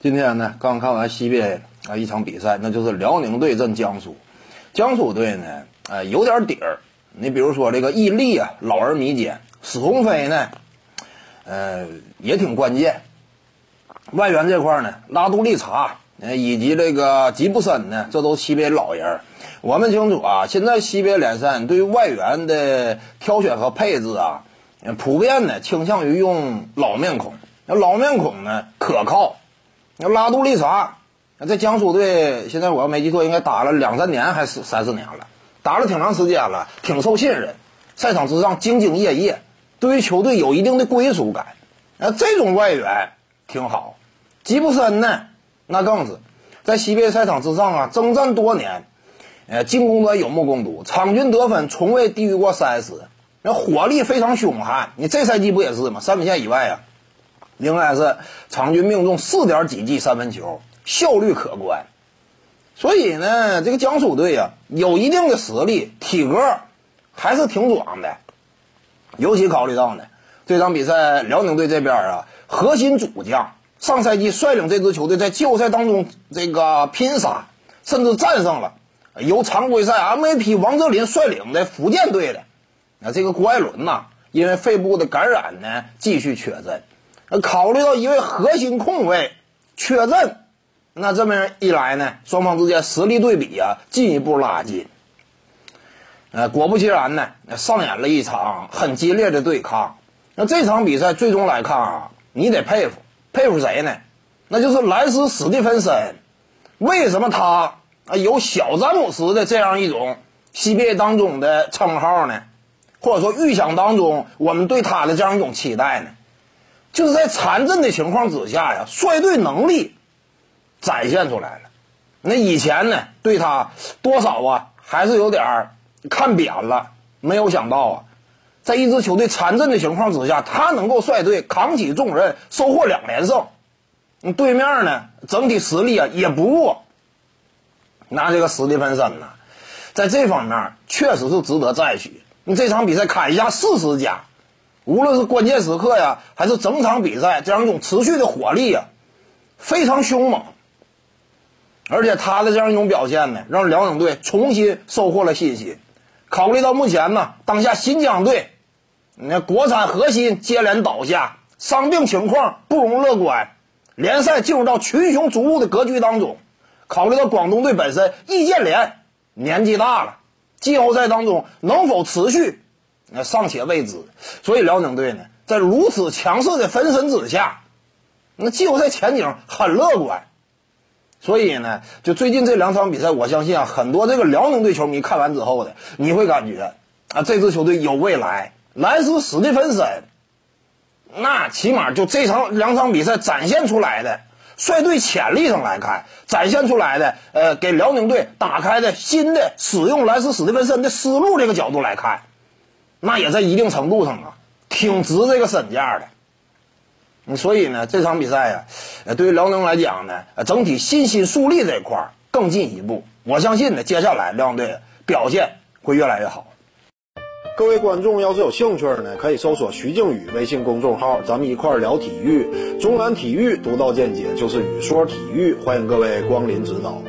今天呢，刚看完 CBA 啊一场比赛，那就是辽宁队阵江苏。江苏队呢，呃，有点底儿。你比如说这个易立啊，老而弥坚；史鸿飞呢，呃，也挺关键。外援这块呢，拉杜利查，以及这个吉布森呢，这都 CBA 老人。我们清楚啊，现在 CBA 联赛对于外援的挑选和配置啊，普遍呢倾向于用老面孔。那老面孔呢，可靠。那拉杜利查，在江苏队现在我要没记错，应该打了两三年还是三四年了，打了挺长时间了，挺受信任，赛场之上兢兢业业，对于球队有一定的归属感。那这种外援挺好。吉布森呢，那更是在西边赛场之上啊，征战多年，呃，进攻端有目共睹，场均得分从未低于过三十，那火力非常凶悍。你这赛季不也是吗？三分线以外啊。应该是场均命中四点几记三分球，效率可观。所以呢，这个江苏队啊，有一定的实力，体格还是挺壮的。尤其考虑到呢，这场比赛辽宁队这边啊，核心主将上赛季率领这支球队在季后赛当中这个拼杀，甚至战胜了由常规赛 MVP 王哲林率领的福建队的。那这个郭艾伦呐，因为肺部的感染呢，继续缺阵。考虑到一位核心控卫缺阵，那这么一来呢，双方之间实力对比啊进一步拉近。呃，果不其然呢，上演了一场很激烈的对抗。那这场比赛最终来看啊，你得佩服佩服谁呢？那就是莱斯史蒂芬森。为什么他啊有小詹姆斯的这样一种 CBA 当中的称号呢？或者说预想当中我们对他的这样一种期待呢？就是在残阵的情况之下呀，率队能力展现出来了。那以前呢，对他多少啊，还是有点看扁了。没有想到啊，在一支球队残阵的情况之下，他能够率队扛起重任，收获两连胜。对面呢，整体实力啊也不弱。那这个史蒂芬森呢，在这方面确实是值得赞许。你这场比赛砍下四十加。无论是关键时刻呀，还是整场比赛这样一种持续的火力呀，非常凶猛。而且他的这样一种表现呢，让辽宁队重新收获了信心。考虑到目前呢，当下新疆队，那国产核心接连倒下，伤病情况不容乐观，联赛进入到群雄逐鹿的格局当中。考虑到广东队本身易建联年纪大了，季后赛当中能否持续？那尚且未知，所以辽宁队呢，在如此强势的分身之下，那季后赛前景很乐观。所以呢，就最近这两场比赛，我相信啊，很多这个辽宁队球迷看完之后的，你会感觉啊，这支球队有未来。莱斯史蒂芬森，那起码就这场两场比赛展现出来的率队潜力上来看，展现出来的呃，给辽宁队打开的新的使用莱斯史蒂芬森的思路这个角度来看。那也在一定程度上啊，挺值这个身价的。所以呢，这场比赛呀，呃，对于辽宁来讲呢，整体信心树立这一块更进一步。我相信呢，接下来辽宁队表现会越来越好。各位观众要是有兴趣呢，可以搜索徐静宇微信公众号，咱们一块聊体育。中南体育独到见解就是语说体育，欢迎各位光临指导。